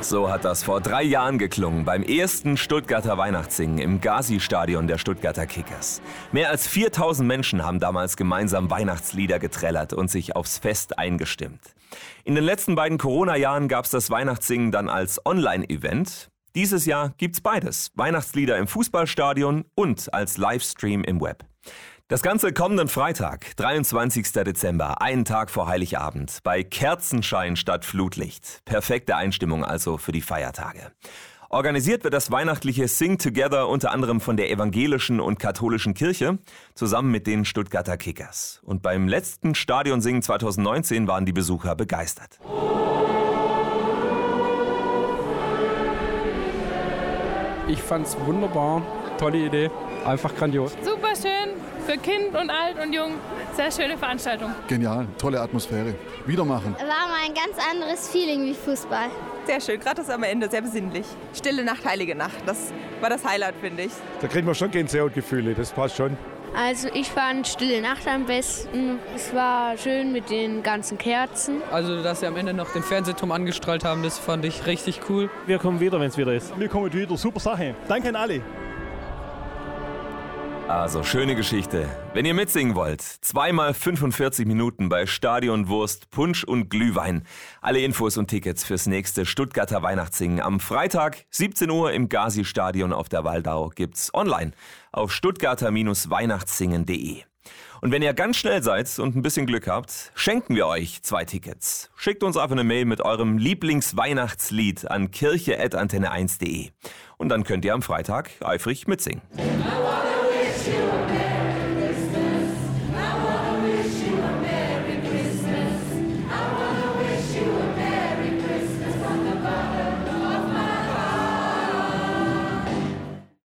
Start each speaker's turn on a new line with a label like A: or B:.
A: So hat das vor drei Jahren geklungen beim ersten Stuttgarter Weihnachtssingen im Gazi-Stadion der Stuttgarter Kickers. Mehr als 4000 Menschen haben damals gemeinsam Weihnachtslieder getrellert und sich aufs Fest eingestimmt. In den letzten beiden Corona-Jahren gab es das Weihnachtssingen dann als Online-Event. Dieses Jahr gibt's beides. Weihnachtslieder im Fußballstadion und als Livestream im Web. Das Ganze kommenden Freitag, 23. Dezember, einen Tag vor Heiligabend, bei Kerzenschein statt Flutlicht. Perfekte Einstimmung also für die Feiertage. Organisiert wird das weihnachtliche Sing Together unter anderem von der evangelischen und katholischen Kirche zusammen mit den Stuttgarter Kickers. Und beim letzten Stadionsingen 2019 waren die Besucher begeistert.
B: Ich fand's wunderbar, tolle Idee, einfach grandios.
C: Super schön, für Kind und Alt und Jung. Sehr schöne Veranstaltung.
D: Genial, tolle Atmosphäre. Wieder machen.
E: War mal ein ganz anderes Feeling wie Fußball.
F: Sehr schön, gerade das am Ende, sehr besinnlich. Stille Nacht, heilige Nacht, das war das Highlight, finde ich.
G: Da kriegt man schon Gänsehautgefühle, das passt schon.
H: Also ich fand Stille Nacht am besten. Es war schön mit den ganzen Kerzen.
I: Also dass sie am Ende noch den Fernsehturm angestrahlt haben, das fand ich richtig cool.
J: Wir kommen wieder, wenn es wieder ist.
K: Wir kommen wieder, super Sache. Danke an alle.
A: Also schöne Geschichte. Wenn ihr mitsingen wollt, zweimal 45 Minuten bei Stadion Wurst, Punsch und Glühwein. Alle Infos und Tickets fürs nächste Stuttgarter Weihnachtssingen am Freitag 17 Uhr im Gazi-Stadion auf der Waldau gibt's online auf stuttgarter-weihnachtssingen.de. Und wenn ihr ganz schnell seid und ein bisschen Glück habt, schenken wir euch zwei Tickets. Schickt uns einfach eine Mail mit eurem Lieblingsweihnachtslied an kirche.antenne1.de. Und dann könnt ihr am Freitag eifrig mitsingen.
L: Senhor.